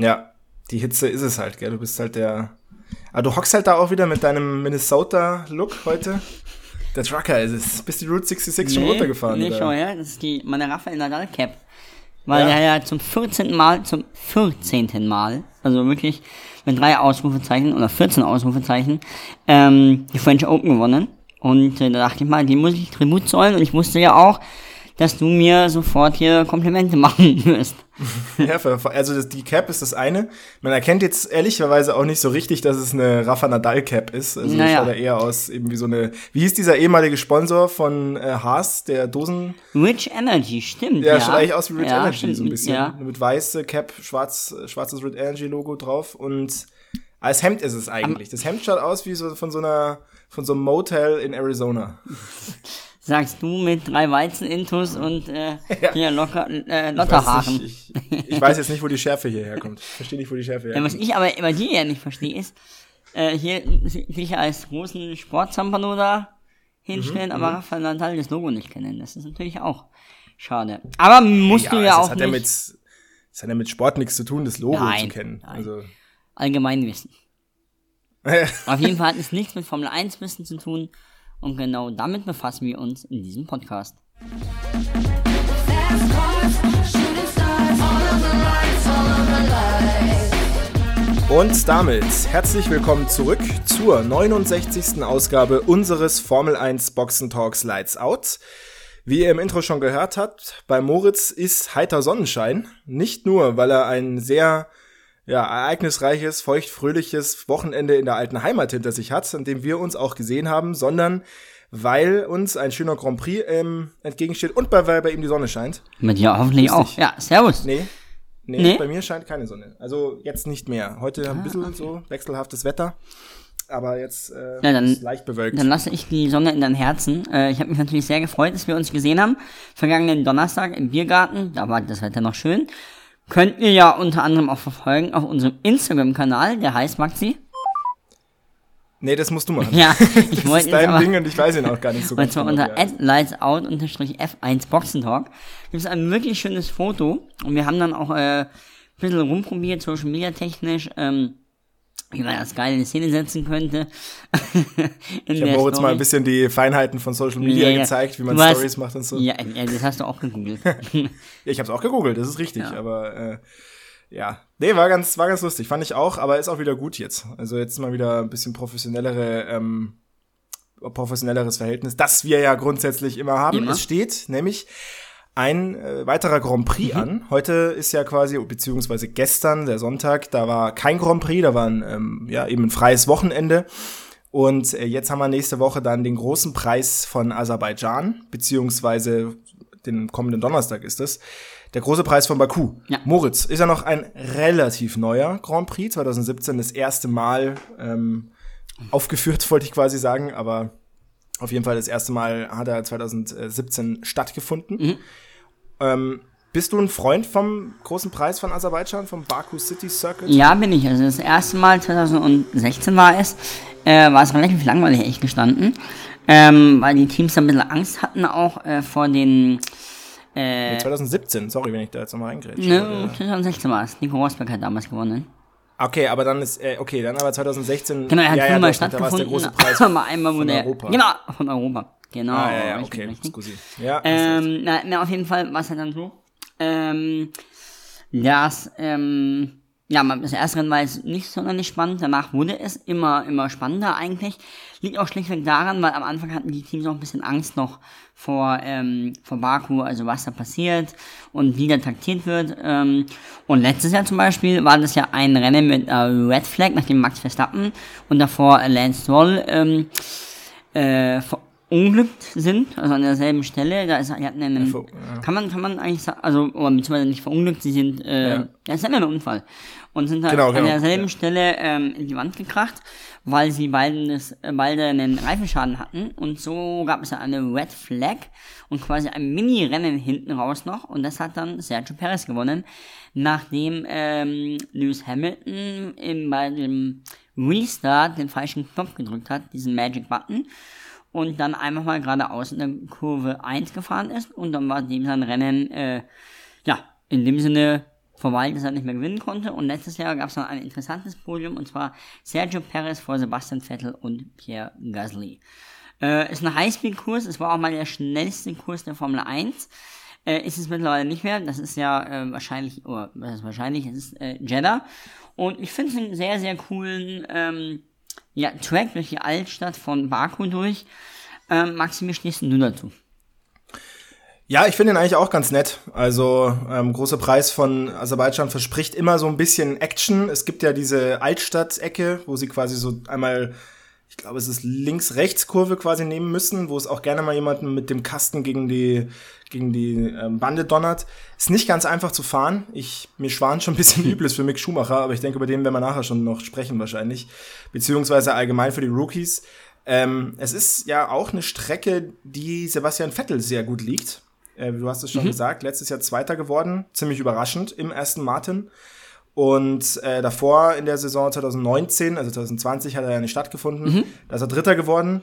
Ja, die Hitze ist es halt, gell? Du bist halt der. Aber du hockst halt da auch wieder mit deinem Minnesota-Look heute. Der Trucker ist es. Bist die Route 66 schon runtergefahren? Nee, schon, ja. Das ist die, meine Rafael Nadal Cap. Weil Ja. er ja zum 14. Mal, zum 14. Mal, also wirklich mit drei Ausrufezeichen oder 14 Ausrufezeichen, ähm, die French Open gewonnen. Und äh, da dachte ich mal, die muss ich Tribut zollen. Und ich wusste ja auch, dass du mir sofort hier Komplimente machen wirst. Ja, also das, die Cap ist das eine. Man erkennt jetzt ehrlicherweise auch nicht so richtig, dass es eine Rafa Nadal Cap ist. Also Naja. naja. schaut er eher aus eben wie so eine. Wie hieß dieser ehemalige Sponsor von äh, Haas, der Dosen? Rich Energy, stimmt. Ja, Ja, schaut eigentlich aus wie Rich ja, Energy stimmt, so ein bisschen. Ja. Mit weiße Cap, schwarz, schwarzes Rich Energy Logo drauf und als Hemd ist es eigentlich. Das Hemd schaut aus wie so von so einer von so einem Motel in Arizona. Sagst du mit drei Weizen-Intus und äh, Ja. hier locker, äh, Ich weiß, Lotterhaaren. nicht, ich, ich weiß jetzt nicht, wo die Schärfe hierher kommt. Ich verstehe nicht, wo die Schärfe Ja, was herkommt. ich aber bei dir ja nicht verstehe, ist, äh, hier sich als großen Sportzampano da hinstellen, Mhm, aber Rafael Nadal das Logo nicht kennen. Das ist natürlich auch schade. Aber musst du ja also auch das hat ja nicht mit das hat ja mit Sport nichts zu tun, das Logo Nein, zu kennen. nein. Also Allgemeinwissen. Auf jeden Fall hat es nichts mit Formel 1 Wissen zu tun und genau damit befassen wir uns in diesem Podcast. Und damit herzlich willkommen zurück zur 69. Ausgabe unseres Formel 1 Boxen Talks Lights Out. Wie ihr im Intro schon gehört habt, bei Moritz ist heiter Sonnenschein. Nicht nur, weil er ein sehr ja, ereignisreiches, feuchtfröhliches Wochenende in der alten Heimat hinter sich hat, an dem wir uns auch gesehen haben, sondern weil uns ein schöner Grand Prix ähm, entgegensteht und bei, weil bei ihm die Sonne scheint. Mit dir hoffentlich auch. Ja, servus. Nee. Nee, Nee? bei mir scheint keine Sonne. Also jetzt nicht mehr. Heute ein bisschen so wechselhaftes Wetter. Aber jetzt äh, Ja, dann- ist leicht bewölkt. Dann lasse ich die Sonne in dein Herzen. Äh, ich habe mich natürlich sehr gefreut, dass wir uns gesehen haben. Vergangenen Donnerstag im Biergarten, da war das Wetter noch schön. Könnt ihr ja unter anderem auch verfolgen auf unserem Instagram-Kanal, der heißt Maxi. nee, das musst du machen. Ja, ich das ist dein aber, Ding und ich weiß ihn auch gar nicht so und zwar genau, unter wie er heißt. lightsout-f1 Boxentalk. Gibt es ein wirklich schönes Foto und wir haben dann auch äh, ein bisschen rumprobiert, Social Media technisch, ähm, wie man das geil in Szene setzen könnte. Ich habe Moritz mal Story. ein bisschen die Feinheiten von Social Media Ja, ja. gezeigt, wie man Du hast- Stories macht und so. Ja, ja, das hast du auch gegoogelt. Ja, ich habe es auch gegoogelt, das ist richtig, aber äh, ja, nee, war ganz, war ganz lustig, fand ich auch, aber ist auch wieder gut jetzt. Also jetzt mal wieder ein bisschen professionellere, ähm, professionelleres Verhältnis, das wir ja grundsätzlich immer haben. Immer. Es steht nämlich ein äh, weiterer Grand Prix Mhm. an. Heute ist ja quasi, beziehungsweise gestern, der Sonntag, da war kein Grand Prix, da war ein, ähm, ja, eben ein freies Wochenende. Und äh, jetzt haben wir nächste Woche dann den großen Preis von Aserbaidschan, beziehungsweise den kommenden Donnerstag ist es. Der große Preis von Baku. Ja. Moritz ist ja noch ein relativ neuer Grand Prix, 2017 das erste Mal ähm, aufgeführt, wollte ich quasi sagen, aber auf jeden Fall das erste Mal hat er 2017 stattgefunden. Mhm. Ähm, bist du ein Freund vom großen Preis von Aserbaidschan, vom Baku City Circuit? Ja, bin ich. Also das erste Mal 2016 war es, äh, war es relativ langweilig echt gestanden, ähm, weil die Teams da ein bisschen Angst hatten auch äh, vor den, Nee, 2017, sorry, wenn ich da jetzt nochmal reingrätsche. ne, 2016 war es. Nico Rosberg hat damals gewonnen. Okay, aber dann ist, äh, okay, dann aber 2016. Genau, er hat ja, ja, fünfmal doch, da war der stattgefunden, große Preis einmal von er, Europa. genau, von Europa. Genau. Ah, ja, ja, okay, scusi. Ja. Ähm, na, na, auf jeden Fall war es halt dann so, ähm, dass, ähm, ja, das erste Rennen war jetzt nicht sonderlich spannend, danach wurde es immer, immer spannender eigentlich. Liegt auch schlichtweg daran, weil am Anfang hatten die Teams auch ein bisschen Angst noch vor, ähm, vor Baku, also was da passiert und wie da taktiert wird. Ähm, und letztes Jahr zum Beispiel war das ja ein Rennen mit äh, Red Flag, nachdem Max Verstappen und davor Lance Stroll ähm, äh, verunglückt sind, also an derselben Stelle. Da ist, die hatten einen, ja. kann man, kann man eigentlich sagen, also, oder beziehungsweise nicht verunglückt, sie sind, äh, ja. das ist ja ein Unfall. Und sind halt Genau, an genau, derselben ja. Stelle ähm, in die Wand gekracht, weil sie beiden das, äh, beide einen Reifenschaden hatten. Und so gab es ja eine Red Flag und quasi ein Mini-Rennen hinten raus noch. Und das hat dann Sergio Perez gewonnen, nachdem ähm, Lewis Hamilton im, bei dem Restart den falschen Knopf gedrückt hat, diesen Magic Button und dann einfach mal geradeaus in der Kurve 1 gefahren ist und dann war dem sein Rennen, äh, ja, in dem Sinne dass er nicht mehr gewinnen konnte. Und letztes Jahr gab es noch ein interessantes Podium, und zwar Sergio Perez vor Sebastian Vettel und Pierre Gasly. Äh, ist ein Highspeed-Kurs, es war auch mal der schnellste Kurs der Formel 1. Äh, ist es mittlerweile nicht mehr. Das ist ja äh, wahrscheinlich, oder was ist wahrscheinlich, es ist äh, Jeddah. Und ich finde es einen sehr, sehr coolen ähm, ja, Track durch die Altstadt von Baku durch. Ähm, Maxi, wie stehst du dazu? Ja, ich finde ihn eigentlich auch ganz nett. Also ähm, großer Preis von Aserbaidschan verspricht immer so ein bisschen Action. Es gibt ja diese Altstadt-Ecke, wo sie quasi so einmal, ich glaube, es ist Links-Rechts-Kurve quasi nehmen müssen, wo es auch gerne mal jemanden mit dem Kasten gegen die gegen die ähm, Bande donnert. Ist nicht ganz einfach zu fahren. Ich mir schwan schon ein bisschen übles für Mick Schumacher, aber ich denke, über den werden wir nachher schon noch sprechen wahrscheinlich, beziehungsweise allgemein für die Rookies. Ähm, es ist ja auch eine Strecke, die Sebastian Vettel sehr gut liegt. Äh, du hast es schon gesagt, letztes Jahr Zweiter geworden, ziemlich überraschend im ersten Martin. Und äh, davor in der Saison 2019, also 2020, hat er ja nicht stattgefunden. Da ist er Dritter geworden.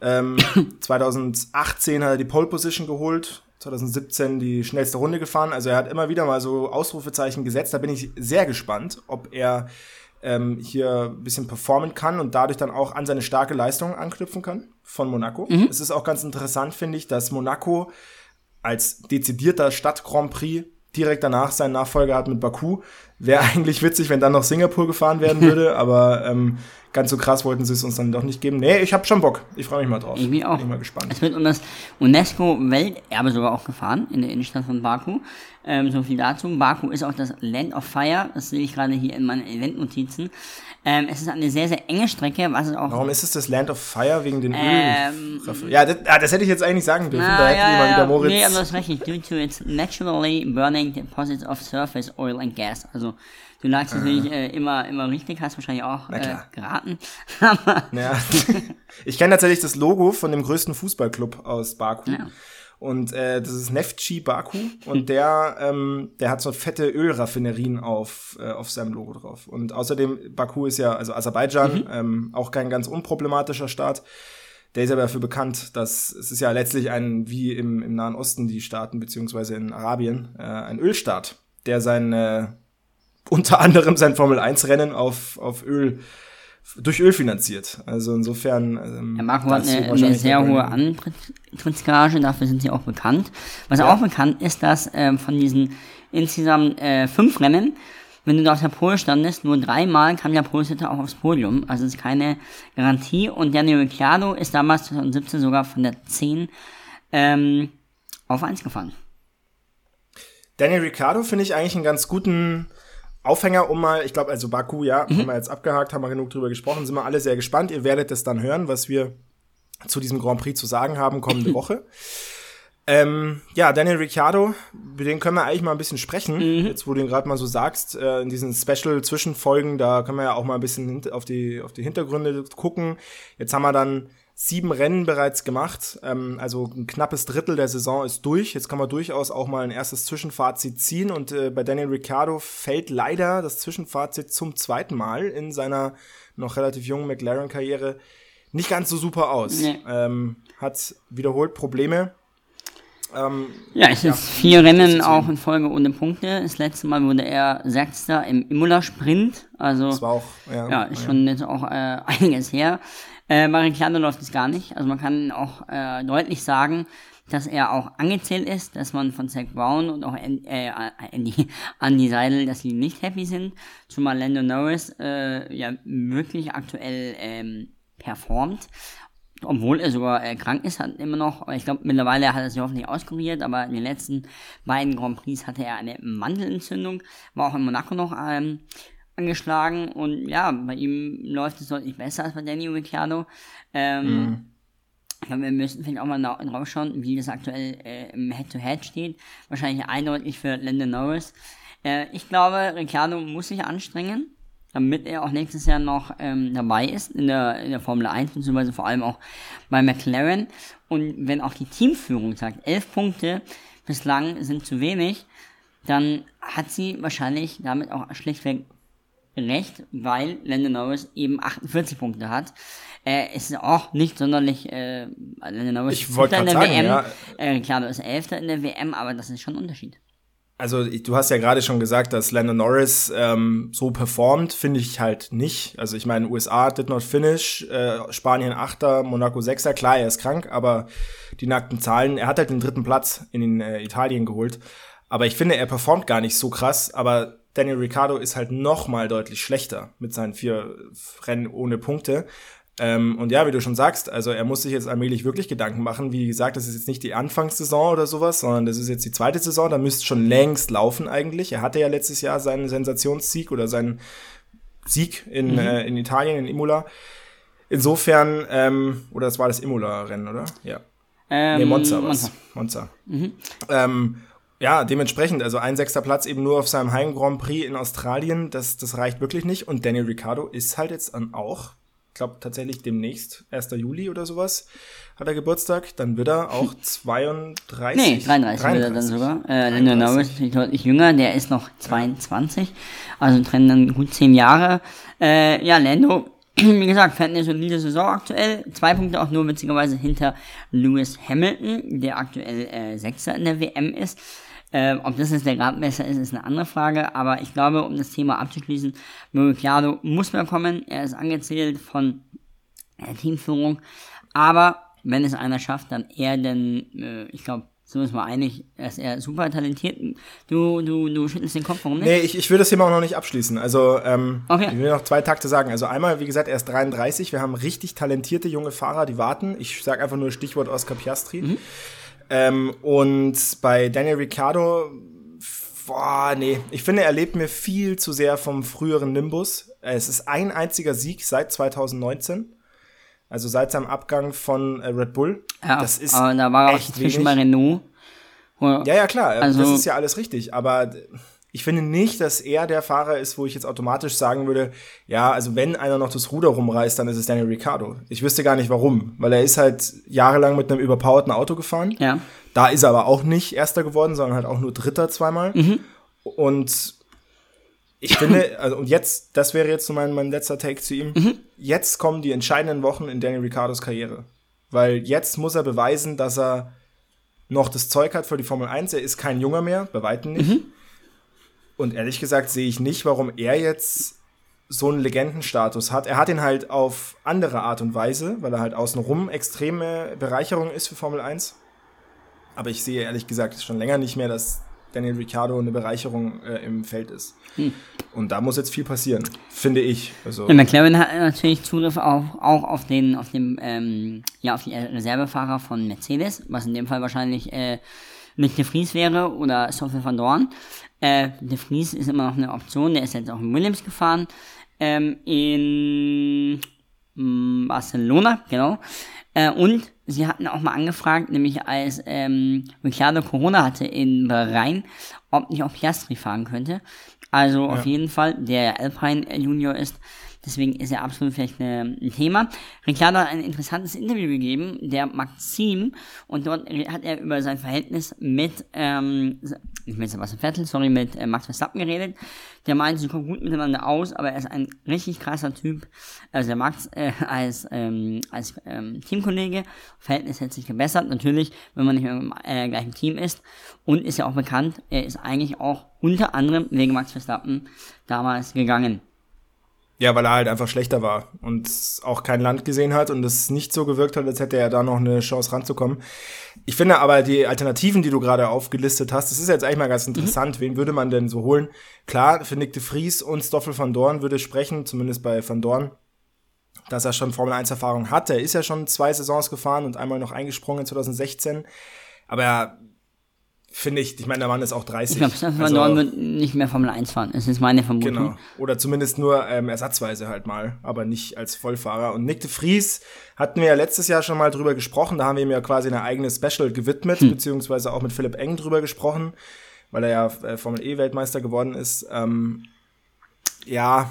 Ähm, 2018 hat er die Pole Position geholt. 2017 die schnellste Runde gefahren. Also er hat immer wieder mal so Ausrufezeichen gesetzt. Da bin ich sehr gespannt, ob er ähm, hier ein bisschen performen kann und dadurch dann auch an seine starke Leistung anknüpfen kann von Monaco. Es ist auch ganz interessant, finde ich, dass Monaco als dezidierter Stadt Grand Prix direkt danach seinen Nachfolger hat mit Baku. Wäre eigentlich witzig, wenn dann noch Singapur gefahren werden würde, aber ähm, ganz so krass wollten sie es uns dann doch nicht geben. Nee, ich habe schon Bock. Ich freue mich mal drauf. Irgendwie auch. Bin mal gespannt. Es wird um das UNESCO-Welterbe sogar auch gefahren, in der Innenstadt von Baku. Ähm, so viel dazu. Baku ist auch das Land of Fire. Das sehe ich gerade hier in meinen Eventnotizen. Ähm, es ist eine sehr, sehr enge Strecke, was es auch Warum ist es das Land of Fire wegen den Ähm, Öl? Ja das, ah, das hätte ich jetzt eigentlich sagen dürfen. da Ah, hätte ja, jemand ja, wieder ja. Moritz. Nee, aber das ist richtig. Due to its naturally burning deposits of surface oil and gas. Also, du lagst natürlich äh, immer, immer richtig, hast wahrscheinlich auch äh, geraten. Ja. ich kenne tatsächlich das Logo von dem größten Fußballclub aus Baku. Ja. Und äh, das ist Neftchi Baku und der, ähm, der hat so fette Ölraffinerien auf, äh, auf seinem Logo drauf. Und außerdem, Baku ist ja, also Aserbaidschan, ähm, auch kein ganz unproblematischer Staat. Der ist aber dafür bekannt, dass es ist ja letztlich ein, wie im, im Nahen Osten die Staaten, beziehungsweise in Arabien, äh, ein Ölstaat, der sein, äh, unter anderem sein Formel-1-Rennen auf, auf Öl, durch Öl finanziert. Also insofern. Ähm, Ja, Marco hat eine, eine sehr hohe Grund. Antrittsgage, dafür sind sie auch bekannt. Was Ja. auch bekannt ist, dass ähm, von diesen insgesamt äh, fünf Rennen, wenn du da auf der Pole standest, nur dreimal kam der Pole-Sitter auch aufs Podium. Also es ist keine Garantie. Und Daniel Ricciardo ist damals 2017 sogar von der 10 ähm, auf 1 gefahren. Daniel Ricciardo finde ich eigentlich einen ganz guten Aufhänger, um mal, ich glaube, also Baku, ja, haben wir jetzt abgehakt, haben wir genug drüber gesprochen, sind wir alle sehr gespannt. Ihr werdet es dann hören, was wir zu diesem Grand Prix zu sagen haben kommende Woche. Ähm, ja, Daniel Ricciardo, über den können wir eigentlich mal ein bisschen sprechen. Jetzt, wo du ihn gerade mal so sagst, äh, in diesen Special-Zwischenfolgen, da können wir ja auch mal ein bisschen auf die, auf die Hintergründe gucken. Jetzt haben wir dann sieben Rennen bereits gemacht. Ähm, also ein knappes Drittel der Saison ist durch. Jetzt kann man durchaus auch mal ein erstes Zwischenfazit ziehen. Und äh, bei Daniel Ricciardo fällt leider das Zwischenfazit zum zweiten Mal in seiner noch relativ jungen McLaren-Karriere nicht ganz so super aus. Nee. Ähm, hat wiederholt Probleme. Ähm, Ja, es ist vier Rennen auch in Folge ohne Punkte. Das letzte Mal wurde er Sechster im Imola-Sprint. Also das war auch, ja, Ja, ist schon jetzt auch äh, einiges her. Äh, bei Ricciardo läuft es gar nicht. Also man kann auch äh, deutlich sagen, dass er auch angezählt ist, dass man von Zach Brown und auch An- äh, Andy, Andy Seidel, dass sie nicht happy sind. Zumal Lando Norris äh, ja wirklich aktuell ähm, performt. Obwohl er sogar äh, krank ist, hat immer noch, ich glaube mittlerweile hat er sich hoffentlich auskuriert, aber in den letzten beiden Grand Prix hatte er eine Mandelentzündung, war auch in Monaco noch ähm, angeschlagen und ja, bei ihm läuft es deutlich besser als bei Danny Ricciardo. Ähm, ich glaube, wir müssen vielleicht auch mal drauf schauen, wie das aktuell äh, im Head-to-Head steht. Wahrscheinlich eindeutig für Landon Norris. Äh, ich glaube, Ricciardo muss sich anstrengen, damit er auch nächstes Jahr noch ähm, dabei ist in der, in der Formel 1, beziehungsweise vor allem auch bei McLaren. Und wenn auch die Teamführung sagt, elf Punkte bislang sind zu wenig, dann hat sie wahrscheinlich damit auch schlichtweg recht, weil Lando Norris eben 48 Punkte hat. Äh, ist auch nicht sonderlich, äh, Lando Norris Ich ist in der sagen, WM, ja. äh, Ricciardo ist Elfter in der WM, aber das ist schon ein Unterschied. Also du hast ja gerade schon gesagt, dass Lando Norris ähm, so performt, finde ich halt nicht. Also ich meine, USA did not finish, äh, Spanien Achter, Monaco Sechster, klar, er ist krank, aber die nackten Zahlen, er hat halt den dritten Platz in äh, Italien geholt. Aber ich finde, er performt gar nicht so krass, aber Daniel Ricciardo ist halt noch mal deutlich schlechter mit seinen vier Rennen ohne Punkte. Ähm, und ja, wie du schon sagst, also er muss sich jetzt allmählich wirklich Gedanken machen. Wie gesagt, das ist jetzt nicht die Anfangssaison oder sowas, sondern das ist jetzt die zweite Saison. Da müsste schon längst laufen eigentlich. Er hatte ja letztes Jahr seinen Sensationssieg oder seinen Sieg in, äh, in Italien, in Imola. Insofern, ähm, oder das war das Imola-Rennen, oder? Ja. Ähm, Nee, Monza war's. Monza. Ähm, ja, dementsprechend, also ein sechster Platz eben nur auf seinem Heim Grand Prix in Australien, das, das reicht wirklich nicht. Und Daniel Ricciardo ist halt jetzt dann auch, ich glaube tatsächlich demnächst, 1. Juli oder sowas, hat er Geburtstag. Dann wird er auch 32. Nee, 33, wird er dann sogar. Äh, Lando 33. Norris ist deutlich jünger, der ist noch 22. Also trennen dann gut 10 Jahre. Äh, ja, Lando, wie gesagt, fährt eine solide Saison aktuell. Zwei Punkte auch nur witzigerweise hinter Lewis Hamilton, der aktuell äh, Sechster in der WM ist. Ähm, ob das jetzt der Gradmesser ist, ist eine andere Frage. Aber ich glaube, um das Thema abzuschließen, Ricciardo muss mehr kommen. Er ist angezählt von der Teamführung. Aber wenn es einer schafft, dann er, denn äh, ich glaube, so ist man einig, dass er super talentiert. Du, du, du schüttelst den Kopf, warum nicht? Nee, ich, ich will das Thema auch noch nicht abschließen. Also, ähm, Okay. ich will noch zwei Takte sagen. Also einmal, wie gesagt, er ist 33. Wir haben richtig talentierte junge Fahrer, die warten. Ich sage einfach nur Stichwort Oscar Piastri. Ähm, und bei Daniel Ricciardo, boah, nee, ich finde, er lebt mir viel zu sehr vom früheren Nimbus. Es ist ein einziger Sieg seit 2019. Also seit seinem Abgang von äh, Red Bull. ja, das ist aber da war auch echt zwischen wenig. Renault. Ja, ja, klar, Also- das ist ja alles richtig. Aber ich finde nicht, dass er der Fahrer ist, wo ich jetzt automatisch sagen würde, ja, also wenn einer noch das Ruder rumreißt, dann ist es Daniel Ricciardo. Ich wüsste gar nicht warum, weil er ist halt jahrelang mit einem überpowerten Auto gefahren. Ja. Da ist er aber auch nicht Erster geworden, sondern halt auch nur Dritter zweimal. Und ich finde, also und jetzt, das wäre jetzt so mein, mein letzter Take zu ihm. Jetzt kommen die entscheidenden Wochen in Daniel Ricciardos Karriere. Weil jetzt muss er beweisen, dass er noch das Zeug hat für die Formel 1. Er ist kein Junger mehr, bei Weitem nicht. Und ehrlich gesagt sehe ich nicht, warum er jetzt so einen Legendenstatus hat. Er hat ihn halt auf andere Art und Weise, weil er halt außenrum extreme Bereicherung ist für Formel 1. Aber ich sehe ehrlich gesagt schon länger nicht mehr, dass Daniel Ricciardo eine Bereicherung äh, im Feld ist. Und da muss jetzt viel passieren, finde ich. Also, Ja, McLaren hat natürlich Zugriff auf, auch auf den, auf dem, ähm, ja, auf die Reservefahrer von Mercedes, was in dem Fall wahrscheinlich äh, Nick de Vries wäre oder Stoffel van Dorn. Äh, de Vries ist immer noch eine Option, der ist jetzt auch in Williams gefahren. Ähm, in mm, Barcelona, genau. Äh, und sie hatten auch mal angefragt, nämlich als ähm, Ricciardo Corona hatte in Bahrain, ob nicht auch Piastri fahren könnte. Also auf jeden Fall, der Alpine Junior ist. Deswegen ist er absolut vielleicht ein Thema. Ricciardo hat ein interessantes Interview gegeben, der Maxim, und dort hat er über sein Verhältnis mit, ähm, nicht mit Sebastian Vettel, sorry, mit äh, Max Verstappen geredet. Der meinte, sie kommen gut miteinander aus, aber er ist ein richtig krasser Typ. Also der Max äh, als, ähm, als ähm, Teamkollege, Verhältnis hat sich gebessert, natürlich, wenn man nicht mehr im äh, gleichen Team ist. Und ist ja auch bekannt, er ist eigentlich auch unter anderem wegen Max Verstappen damals gegangen. Ja, weil er halt einfach schlechter war und auch kein Land gesehen hat und es nicht so gewirkt hat, als hätte er da noch eine Chance ranzukommen. Ich finde aber die Alternativen, die du gerade aufgelistet hast, das ist jetzt eigentlich mal ganz interessant. Wen würde man denn so holen? Klar, für Nick de Vries und Stoffel van Dorn würde sprechen, zumindest bei van Dorn, dass er schon Formel 1 Erfahrung hat. Er ist ja schon zwei Saisons gefahren und einmal noch eingesprungen in 2016. Aber er, finde ich, ich meine, der Mann ist auch 30. Ich glaube, Stefan Also- Dorn wird nicht mehr Formel 1 fahren. Das ist meine Vermutung. Genau. Oder zumindest nur ähm, ersatzweise halt mal, aber nicht als Vollfahrer. Und Nick de Vries hatten wir ja letztes Jahr schon mal drüber gesprochen. Da haben wir ihm ja quasi eine eigene Special gewidmet, beziehungsweise auch mit Philipp Eng drüber gesprochen, weil er ja äh, Formel E-Weltmeister geworden ist. Ähm, ja,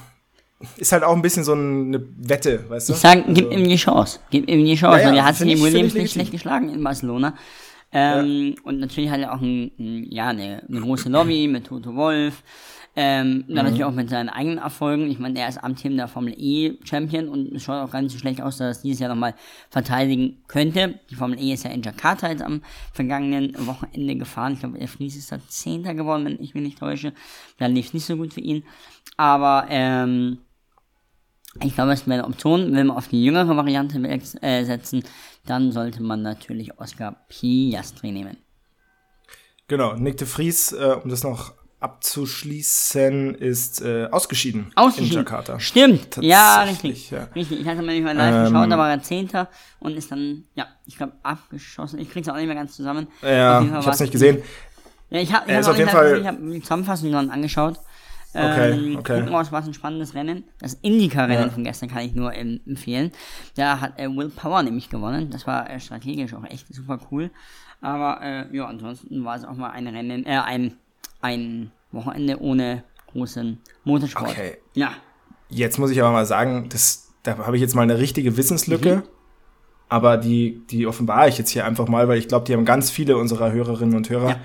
ist halt auch ein bisschen so eine Wette, weißt du? Ich sage, gib Also- ihm die Chance. Gib ihm die Chance. Ja, ja, er hat sich find Williams ich nicht schlecht geschlagen in Barcelona. Ähm, Und natürlich hat er auch ein, ein, ja, eine, eine große Lobby mit Toto Wolf. Ähm, Mhm. dann natürlich auch mit seinen eigenen Erfolgen. Ich meine, er ist amtierender Formel E Champion und es schaut auch gar nicht so schlecht aus, dass er es dieses Jahr nochmal verteidigen könnte. Die Formel E ist ja in Jakarta jetzt am vergangenen Wochenende gefahren. Ich glaube, er Fries ist da Zehnter geworden, wenn ich mich nicht täusche. Da lief es nicht so gut für ihn. Aber ähm, ich glaube, es wäre eine Option. Wenn man auf die jüngere Variante äh, setzen, dann sollte man natürlich Oscar Piastri nehmen. Genau, Nick de Vries, äh, um das noch abzuschließen, ist äh, ausgeschieden, Ausgeschieden. in Jakarta. Stimmt, ja, Tatsächlich, richtig. ja. Richtig, ich hatte mir nicht mal live Ähm, geschaut, da war er Zehnter und ist dann, ja, ich glaube, abgeschossen. Ich krieg's auch nicht mehr ganz zusammen. Ja, ich hab's nicht gesehen. Ja, ich habe ich Er hab ist auch auf nicht jeden live Fall- gesehen, ich habe die Zusammenfassung dann angeschaut. Okay, Ähm, okay. Gucken uns, was ein spannendes Rennen. Das Indycar-Rennen Ja. von gestern kann ich nur ähm, empfehlen. Da hat äh, Will Power nämlich gewonnen. Das war äh, strategisch auch echt super cool. Aber äh, ja, ansonsten war es auch mal ein Rennen, äh, ein, ein Wochenende ohne großen Motorsport. Okay. Ja. Jetzt muss ich aber mal sagen, das, da habe ich jetzt mal eine richtige Wissenslücke. Mhm. Aber die, die offenbare ich jetzt hier einfach mal, weil ich glaube, die haben ganz viele unserer Hörerinnen und Hörer. Ja.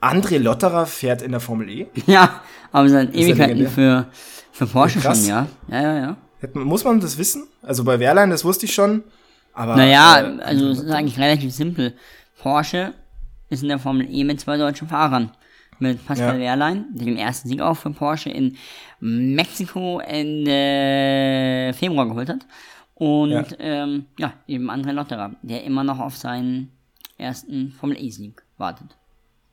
André Lotterer fährt in der Formel E. Ja, aber seit Ewigkeiten für, für Porsche Krass. schon, ja. Ja, ja, ja. Muss man das wissen? Also bei Wehrlein, das wusste ich schon. Aber, Naja, äh, also es ist eigentlich relativ simpel. Porsche ist in der Formel E mit zwei deutschen Fahrern. Mit Pascal Ja. Wehrlein, der den ersten Sieg auch für Porsche in Mexiko Ende Februar geholt hat. Und Ja. ja, ähm, ja eben André Lotterer, der immer noch auf seinen ersten Formel E-Sieg wartet.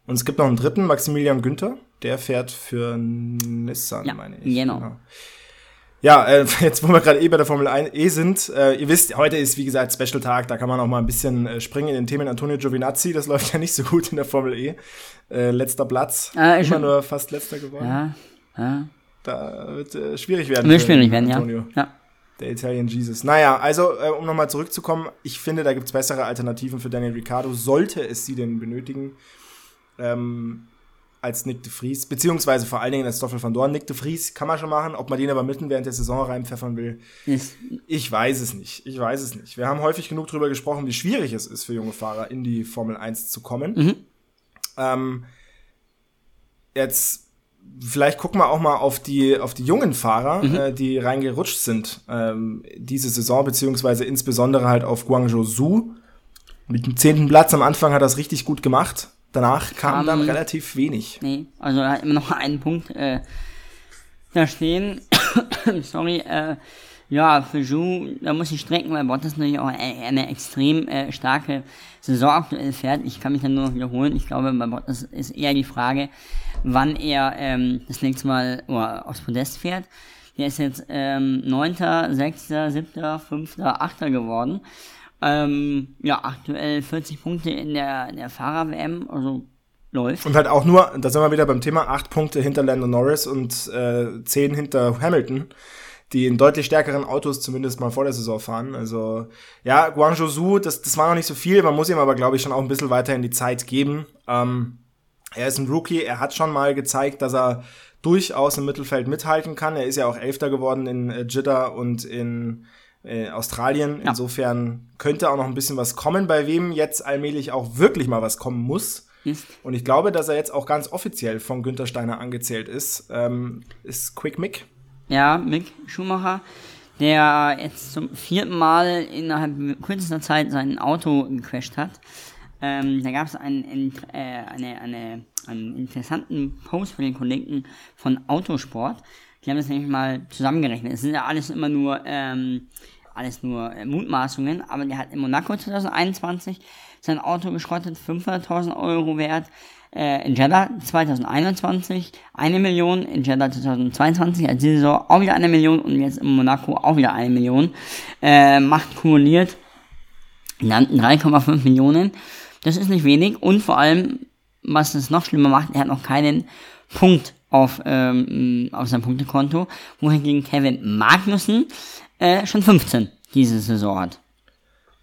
Und es gibt noch einen dritten, Maximilian Günther. Der fährt für Nissan, Ja, meine ich. genau. Ja, äh, jetzt wo wir gerade eh bei der Formel 1 E sind, äh, ihr wisst, heute ist wie gesagt Special Tag, da kann man auch mal ein bisschen äh, springen in den Themen Antonio Giovinazzi, das läuft ja nicht so gut in der Formel E. Äh, letzter Platz, Äh, immer schon- nur fast letzter geworden. Ja, ja. Da wird äh, schwierig werden. Wird schwierig werden, ja. Antonio. ja. Der Italian Jesus. Naja, also, äh, um nochmal zurückzukommen, ich finde, da gibt's bessere Alternativen für Daniel Ricciardo, sollte es sie denn benötigen, ähm, als Nick de Vries, beziehungsweise vor allen Dingen als Stoffel van Dorn. Nick de Vries kann man schon machen, ob man den aber mitten während der Saison reinpfeffern will, Ist, ich weiß es nicht. Ich weiß es nicht. Wir haben häufig genug darüber gesprochen, wie schwierig es ist für junge Fahrer in die Formel 1 zu kommen. Mhm. Ähm, jetzt, vielleicht gucken wir auch mal auf die, auf die jungen Fahrer, Mhm. äh, die reingerutscht sind ähm, diese Saison, beziehungsweise insbesondere halt auf Guangzhou Su. Mit dem zehnten Platz am Anfang hat er es richtig gut gemacht. Danach kam Kam- dann relativ wenig. Nee, also er hat immer noch einen Punkt äh, da stehen. Sorry, äh, ja, für Ju, da muss ich strecken, weil Bottas natürlich auch eine, eine extrem äh, starke Saison aktuell fährt. Ich kann mich dann nur noch wiederholen. Ich glaube, bei Bottas ist eher die Frage, wann er ähm, das nächste Mal oder aufs Podest fährt. Der ist jetzt ähm, 9., 6., 7., 5., 8. geworden. Ähm, ja, aktuell 40 Punkte in der, in der Fahrer-WM, also läuft. Und halt auch nur, da sind wir wieder beim Thema, acht Punkte hinter Lando Norris und äh, zehn hinter Hamilton, die in deutlich stärkeren Autos zumindest mal vor der Saison fahren. Also ja, Guangzhou Su, das, das war noch nicht so viel, man muss ihm aber, glaube ich, schon auch ein bisschen weiter in die Zeit geben. Ähm, er ist ein Rookie, er hat schon mal gezeigt, dass er durchaus im Mittelfeld mithalten kann. Er ist ja auch Elfter geworden in äh, Jeddah und in äh, Australien. Ja. Insofern könnte auch noch ein bisschen was kommen, bei wem jetzt allmählich auch wirklich mal was kommen muss. Und ich glaube, dass er jetzt auch ganz offiziell von Günther Steiner angezählt ist, ähm, ist Quick Mick. Ja, Mick Schumacher, der jetzt zum vierten Mal innerhalb kürzester Zeit sein Auto gecrashed hat. Ähm, da gab es einen, äh, eine, eine, einen interessanten Post von den Kollegen von Autosport. Die haben das nämlich mal zusammengerechnet. Es sind ja alles immer nur, ähm, alles nur äh, Mutmaßungen, aber der hat in Monaco 2021 sein Auto geschrottet, 500.000 Euro wert. Äh, in Jeddah 2021 eine Million, in Jeddah 2022 als Saison auch wieder eine Million und jetzt in Monaco auch wieder eine Million. Äh, macht kumuliert landen 3,5 Millionen. Das ist nicht wenig und vor allem, was es noch schlimmer macht, er hat noch keinen Punkt auf, ähm, auf seinem Punktekonto, wohingegen Kevin Magnussen äh, schon 15 diese Saison hat.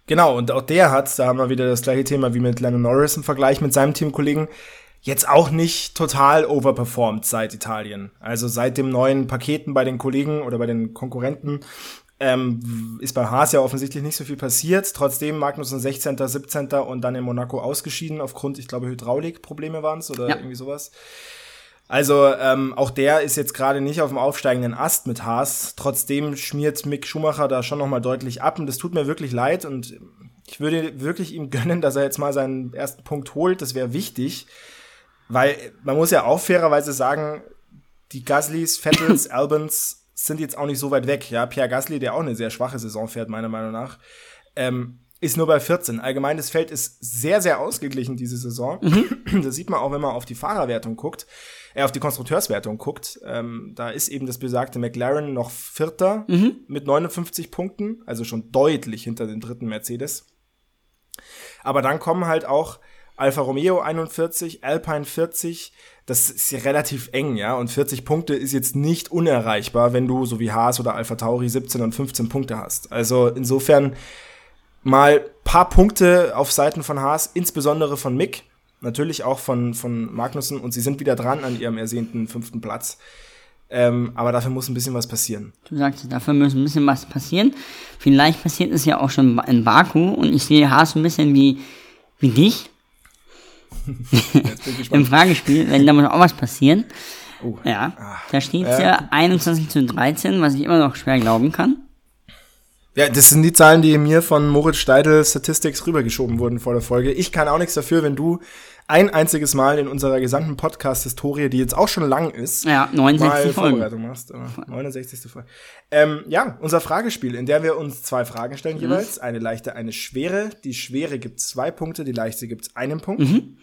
Genau, und auch der hat, da haben wir wieder das gleiche Thema wie mit Lennon Norris im Vergleich mit seinem Teamkollegen, jetzt auch nicht total overperformed seit Italien. Also seit dem neuen Paketen bei den Kollegen oder bei den Konkurrenten ähm, ist bei Haas ja offensichtlich nicht so viel passiert. Trotzdem Magnussen 16., 17. und dann in Monaco ausgeschieden aufgrund, ich glaube, Hydraulikprobleme waren es oder Ja. irgendwie sowas. Also ähm, auch der ist jetzt gerade nicht auf dem aufsteigenden Ast mit Haas. Trotzdem schmiert Mick Schumacher da schon nochmal deutlich ab und das tut mir wirklich leid und ich würde wirklich ihm gönnen, dass er jetzt mal seinen ersten Punkt holt. Das wäre wichtig, weil man muss ja auch fairerweise sagen, die Gaslys, Vettels, Albans sind jetzt auch nicht so weit weg. Ja, Pierre Gasly, der auch eine sehr schwache Saison fährt, meiner Meinung nach, ähm, ist nur bei 14. Allgemein, das Feld ist sehr, sehr ausgeglichen diese Saison. Das sieht man auch, wenn man auf die Fahrerwertung guckt, äh, auf die Konstrukteurswertung guckt. Ähm, da ist eben das besagte McLaren noch Vierter mit 59 Punkten, also schon deutlich hinter dem dritten Mercedes. Aber dann kommen halt auch Alfa Romeo 41, Alpine 40. Das ist relativ eng, ja. Und 40 Punkte ist jetzt nicht unerreichbar, wenn du, so wie Haas oder Alpha Tauri, 17 und 15 Punkte hast. Also insofern mal paar Punkte auf Seiten von Haas, insbesondere von Mick, natürlich auch von, von Magnussen. Und sie sind wieder dran an ihrem ersehnten fünften Platz. Ähm, aber dafür muss ein bisschen was passieren. Du sagst, dafür muss ein bisschen was passieren. Vielleicht passiert es ja auch schon in Baku und ich sehe Haas ein bisschen wie, wie dich im. Fragespiel, wenn da muss auch was passieren. Oh. Ja, da steht Ja, ja 21 zu 13, was ich immer noch schwer glauben kann. Ja, das sind die Zahlen, die mir von Moritz Steidel Statistics rübergeschoben wurden vor der Folge. Ich kann auch nichts dafür, wenn du ein einziges Mal in unserer gesamten Podcast-Historie, die jetzt auch schon lang ist, Ja, mal 69 Folgen. Vorbereitung machst. Aber 69. Folge. Ähm, ja, unser Fragespiel, in der wir uns zwei Fragen stellen Mhm. jeweils. Eine leichte, eine schwere. Die schwere gibt zwei Punkte, die leichte gibt einen Punkt. Mhm.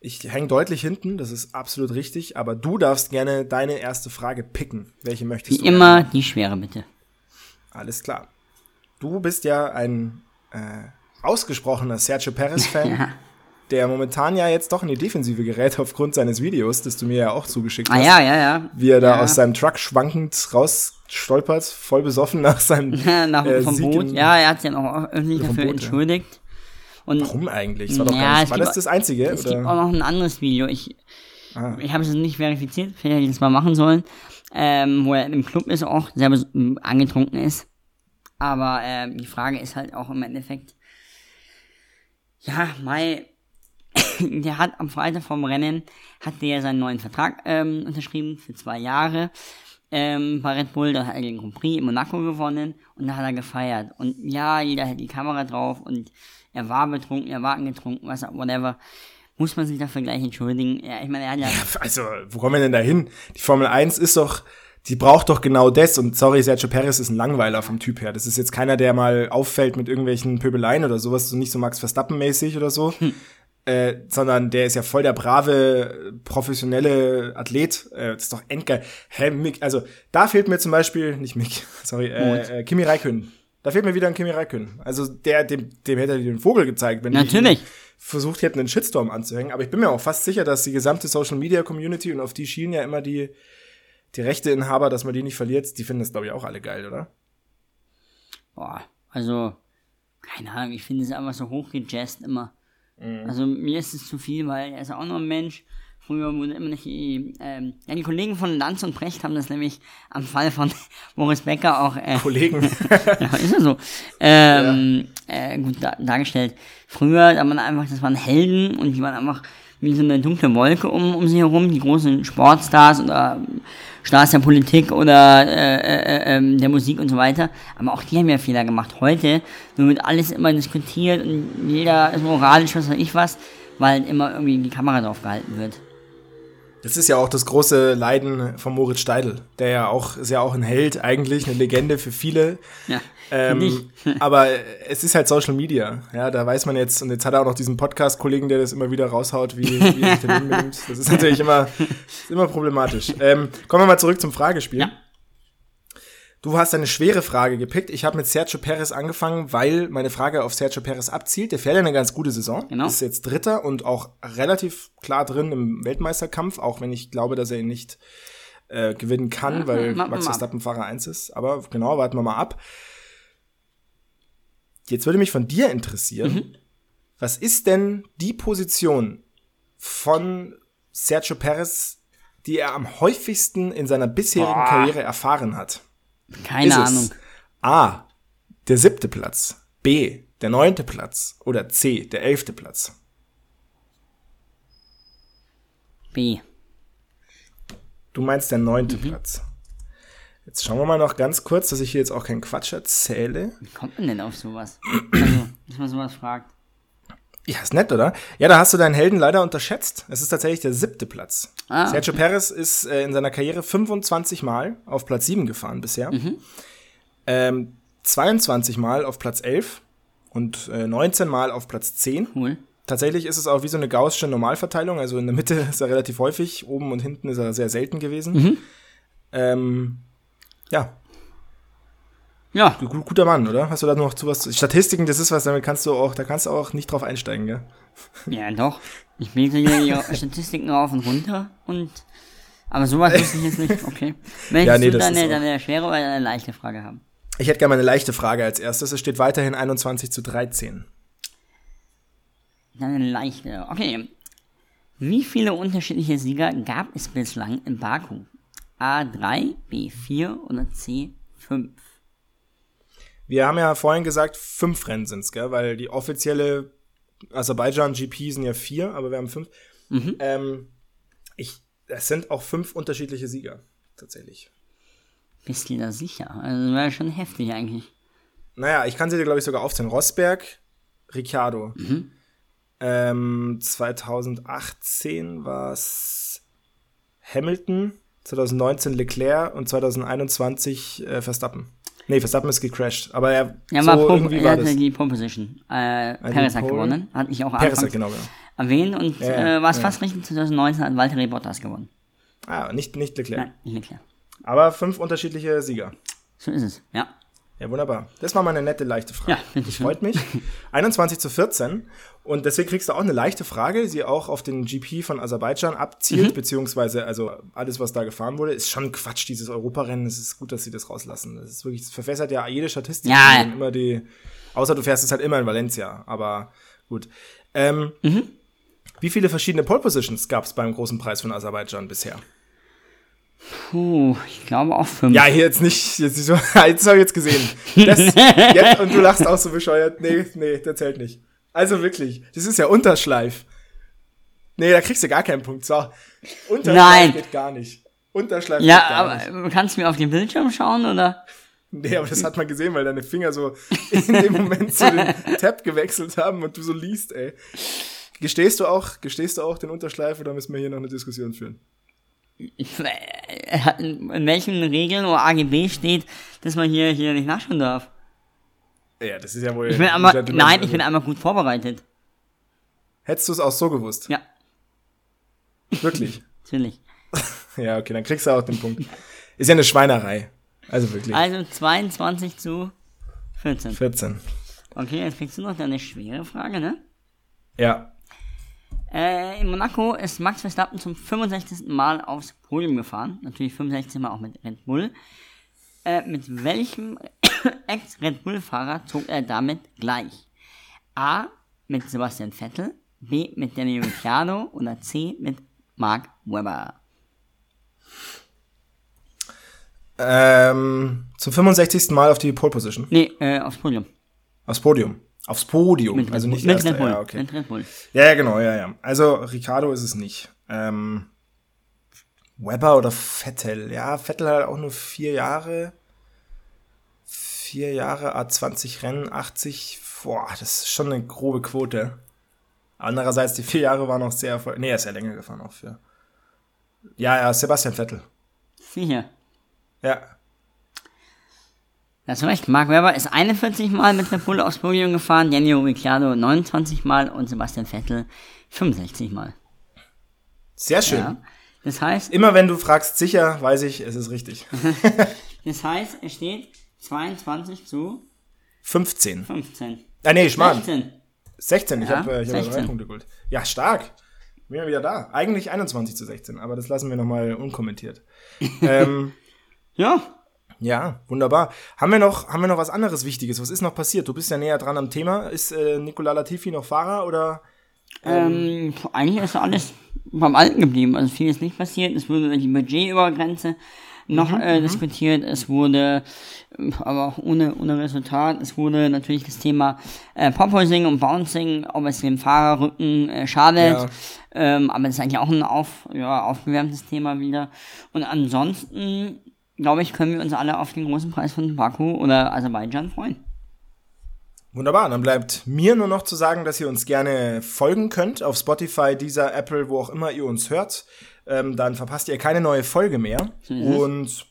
Ich hänge deutlich hinten, das ist absolut richtig, aber du darfst gerne deine erste Frage picken. Welche möchtest Wie du? immer die Schwere bitte. Alles klar. Du bist ja ein äh, ausgesprochener Sergio Perez-Fan, Ja. der momentan ja jetzt doch in die Defensive gerät aufgrund seines Videos, das du mir ja auch zugeschickt Ah hast. ja, ja, ja. Wie er da ja. aus seinem Truck schwankend rausstolpert, voll besoffen nach seinem Nach, äh, vom Sieg Boot. Ja, er hat sich ja noch öffentlich dafür Boot, ja. entschuldigt. Und Warum eigentlich? Das war, doch Ja, gar nicht, war gibt das das Einzige? es gibt Oder? auch noch ein anderes Video. Ich, Ah. ich habe es nicht verifiziert, vielleicht hätte ich das mal machen sollen, ähm, wo er im Club ist, auch m, angetrunken ist. Aber ähm, die Frage ist halt auch im Endeffekt, ja, Mai, der hat am Freitag vom Rennen, hat der seinen neuen Vertrag ähm, unterschrieben für zwei Jahre ähm, bei Red Bull, da hat er den Grand Prix in Monaco gewonnen und da hat er gefeiert. Und ja, jeder hält die Kamera drauf und er war betrunken, er war angetrunken, was whatever. Muss man sich dafür gleich entschuldigen? Ja, ich meine, er hat ja, Also, wo kommen wir denn da hin? Die Formel 1 ist doch, die braucht doch genau das. Und sorry, Sergio Perez ist ein Langweiler vom Typ her. Das ist jetzt keiner, der mal auffällt mit irgendwelchen Pöbeleien oder sowas, so nicht so Max Verstappen-mäßig oder so. Äh, sondern der ist ja voll der brave, professionelle Athlet. Äh, das ist doch endgeil. Hä, Mick, also da fehlt mir zum Beispiel, nicht Mick, sorry, äh, äh, Kimi Räikkönen. Da fehlt mir wieder ein Kimi Räikkönen. Also der, dem, dem hätte er den Vogel gezeigt, wenn die Natürlich. ihm versucht hätten, einen Shitstorm anzuhängen. Aber ich bin mir auch fast sicher, dass die gesamte Social Media Community und auf die schielen ja immer die, die Rechteinhaber, dass man die nicht verliert, die finden das, glaube ich, auch alle geil, oder? boah, also, keine Ahnung, ich finde es einfach so hochgejazzt immer. Mhm. Also mir ist es zu viel, weil er ist auch nur ein Mensch. Früher wurde immer nicht die, ähm, ja, die Kollegen von Lanz und Precht haben das nämlich am Fall von Boris Becker auch, äh, Kollegen. ja, ist ja so, ähm, äh, gut dar dargestellt. Früher, da man einfach, das waren Helden und die waren einfach wie so eine dunkle Wolke um, um sie herum, die großen Sportstars oder Stars der Politik oder äh, äh, äh, der Musik und so weiter. Aber auch die haben ja Fehler gemacht. Heute wird alles immer diskutiert und jeder ist moralisch, was weiß ich was, weil immer irgendwie die Kamera drauf gehalten wird. Das ist ja auch das große Leiden von Moritz Steidl, der ja auch, ist ja auch ein Held eigentlich, eine Legende für viele. Ja, Ähm, aber es ist halt Social Media. Ja, da weiß man jetzt, und jetzt hat er auch noch diesen Podcast-Kollegen, der das immer wieder raushaut, wie, wie er sich daneben benimmt. Das ist natürlich immer, ist immer problematisch. Ähm, kommen wir mal zurück zum Fragespiel. Ja. Du hast eine schwere Frage gepickt. Ich habe mit Sergio Perez angefangen, weil meine Frage auf Sergio Perez abzielt. Der fährt ja eine ganz gute Saison. Genau. Ist jetzt Dritter und auch relativ klar drin im Weltmeisterkampf, auch wenn ich glaube, dass er ihn nicht äh, gewinnen kann, weil warten wir Max. Verstappen Fahrer 1 ist. Aber genau, warten wir mal ab. Jetzt würde mich von dir interessieren, Mhm. was ist denn die Position von Sergio Perez, die er am häufigsten in seiner bisherigen Boah. Karriere erfahren hat? Keine ist Ahnung. es A, der siebte Platz, B, der neunte Platz oder C, der elfte Platz? B. Du meinst der neunte Platz. Jetzt schauen wir mal noch ganz kurz, dass ich hier jetzt auch keinen Quatsch erzähle. Wie kommt man denn auf sowas? Also, dass man sowas fragt. Ja, ist nett, oder? Ja, da hast du deinen Helden leider unterschätzt. Es ist tatsächlich der siebte Platz. Ah, Sergio Perez ist äh, in seiner Karriere 25 Mal auf Platz 7 gefahren bisher. Ähm, 22 Mal auf Platz 11 und äh, 19 Mal auf Platz 10. Cool. Tatsächlich ist es auch wie so eine gaußsche Normalverteilung. Also in der Mitte ist er relativ häufig, oben und hinten ist er sehr selten gewesen. Ähm, ja, Ja, gu- guter Mann, oder? Hast du da noch zu was? Statistiken, das ist was, damit kannst du auch, da kannst du auch nicht drauf einsteigen, gell? ja doch. Ich lese hier die Statistiken rauf und runter und. Aber sowas wusste ich jetzt nicht, okay. Möchtest Ja, nee, du dann eine schwere oder eine leichte Frage haben? Ich hätte gerne mal eine leichte Frage als erstes. Es steht weiterhin 21 zu 13. Dann eine leichte. Okay. Wie viele unterschiedliche Sieger gab es bislang in Baku? A3, B4 oder C5? Wir haben ja vorhin gesagt, fünf Rennen sind's, gell? Weil die offizielle Aserbaidschan GP sind ja vier, aber wir haben fünf. Ähm, ich, es sind auch fünf unterschiedliche Sieger, tatsächlich. Bist du da sicher? Also wäre schon heftig eigentlich. Naja, ich kann sie dir, glaube ich, sogar aufzählen. Rosberg, Ricciardo. Ähm, 2018 war's Hamilton, 2019 Leclerc und 2021 äh, Verstappen. Nee, Verstappen ist gecrashed, aber er Ja, so war Pro, irgendwie er war hatte das. die Pole Position. Äh, Perez hat gewonnen. Hatte ich auch Perez, anfangs genau, genau. erwähnt und Ja, äh, war es ja. fast richtig. 2019 hat Valtteri Bottas gewonnen. Ah, nicht, nicht Leclerc. Nein, nicht Leclerc. Aber fünf unterschiedliche Sieger. So ist es, ja. Ja, wunderbar. Das war mal eine nette, leichte Frage. Ja, das freut mich. 21 zu 14. Und deswegen kriegst du auch eine leichte Frage, die auch auf den GP von Aserbaidschan Mhm. abzielt, beziehungsweise, also alles, was da gefahren wurde, ist schon Quatsch, dieses Europarennen. Es ist gut, dass sie das rauslassen. Das ist wirklich, das verfässert ja jede Statistik. Ja. Immer die, außer du fährst es halt immer in Valencia, aber gut. Ähm, Mhm. Wie viele verschiedene Pole Positions gab es beim großen Preis von Aserbaidschan bisher? Puh, ich glaube auch fünf. Ja, hier jetzt nicht, jetzt, so, das habe ich jetzt gesehen. Das, jetzt, und du lachst auch so bescheuert. Nee, nee, der zählt nicht. Also wirklich, das ist ja Unterschleif. Nee, da kriegst du gar keinen Punkt. So, Unterschleif Nein. geht gar nicht. Unterschleif Ja, geht gar nicht. aber kannst du mir auf den Bildschirm schauen oder? Nee, aber das hat man gesehen, weil deine Finger so in dem Moment zu dem Tab gewechselt haben und du so liest, ey. Gestehst du auch, gestehst du auch den Unterschleif oder müssen wir hier noch eine Diskussion führen? In, welchen Regeln oder AGB steht, dass man hier, hier nicht nachschauen darf? Ja, das ist ja wohl. Ich bin ein einmal, nein, ich bin einmal gut vorbereitet. Hättest du es auch so gewusst? Ja, Wirklich? natürlich. Ja, okay, dann kriegst du auch den Punkt. Ist ja eine Schweinerei. Also wirklich. Also 22 zu 14. 14. Okay, jetzt kriegst du noch eine schwere Frage, ne? Ja. Äh, in Monaco ist Max Verstappen zum 65. Mal aufs Podium gefahren. Natürlich 65 Mal auch mit Red Bull. Äh, mit welchem Ex-Red Bull-Fahrer zog er damit gleich? A. Mit Sebastian Vettel. B. Mit Daniel Ricciardo. Oder C. Mit Mark Webber. Ähm, zum 65. Mal auf die Pole Position. Nee, äh, aufs Podium. Aufs Podium. Aufs Podium. Mit, also nicht mit erster. Red. Ja, okay. Mit Red Bull. ja, ja, genau, ja, ja. Also Ricardo ist es nicht. Ähm, Weber oder Vettel. Ja, Vettel hat auch nur vier Jahre. Vier Jahre, A20 Rennen, 80. Boah, das ist schon eine grobe Quote. Andererseits, die vier Jahre waren auch sehr erfolgreich. Nee, er ist ja länger gefahren auch für. Ja, ja, Sebastian Vettel. Sicher. Ja. Da hast du recht. Mark Webber ist 41 Mal mit Red Bull aufs Podium gefahren, Daniel Ricciardo 29 Mal und Sebastian Vettel 65 Mal. Sehr schön. Ja. Das heißt, Immer wenn du fragst, sicher, weiß ich, es ist richtig. das heißt, es steht 22 zu 15. 15. Ah, nee, Schmarrn. 16. 16. Ich Ja, habe äh, ich hab 16. drei Punkte geholt. Ja, stark. Bin ja wieder da. Eigentlich 21 zu 16, aber das lassen wir nochmal unkommentiert. ähm, Ja. Ja, wunderbar. Haben wir, noch, haben wir noch was anderes Wichtiges? Was ist noch passiert? Du bist ja näher dran am Thema. Ist äh, Nicola Latifi noch Fahrer oder? Ähm, eigentlich ist alles beim Alten geblieben. Also viel ist nicht passiert. Es wurde die Budgetübergrenze noch äh, diskutiert. Es wurde, aber auch ohne, ohne Resultat, es wurde natürlich das Thema äh, Pophoising und Bouncing, ob es dem Fahrerrücken äh, schadet. Ja. Ähm, aber das ist eigentlich auch ein auf, ja, aufgewärmtes Thema wieder. Und ansonsten, glaube ich, können wir uns alle auf den großen Preis von Baku oder Aserbaidschan freuen. Wunderbar, dann bleibt mir nur noch zu sagen, dass ihr uns gerne folgen könnt auf Spotify, dieser Apple, wo auch immer ihr uns hört. Ähm, dann verpasst ihr keine neue Folge mehr. Und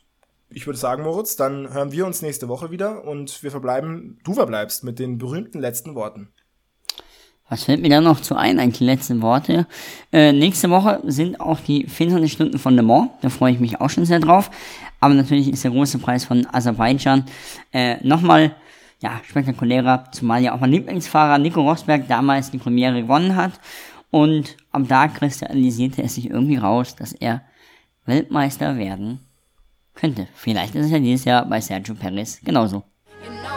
ich würde sagen, Moritz, dann hören wir uns nächste Woche wieder und wir verbleiben, du verbleibst mit den berühmten letzten Worten. Was fällt mir da noch zu ein, eigentlich die letzten Worte? Äh, nächste Woche sind auch die 24 Stunden von Le Mans. Da freue ich mich auch schon sehr drauf. Aber natürlich ist der große Preis von Aserbaidschan äh, nochmal ja, spektakulärer, zumal ja auch mein Lieblingsfahrer Nico Rosberg damals die Premiere gewonnen hat. Und ab da kristallisierte es sich irgendwie raus, dass er Weltmeister werden könnte. Vielleicht ist es ja dieses Jahr bei Sergio Perez genauso. You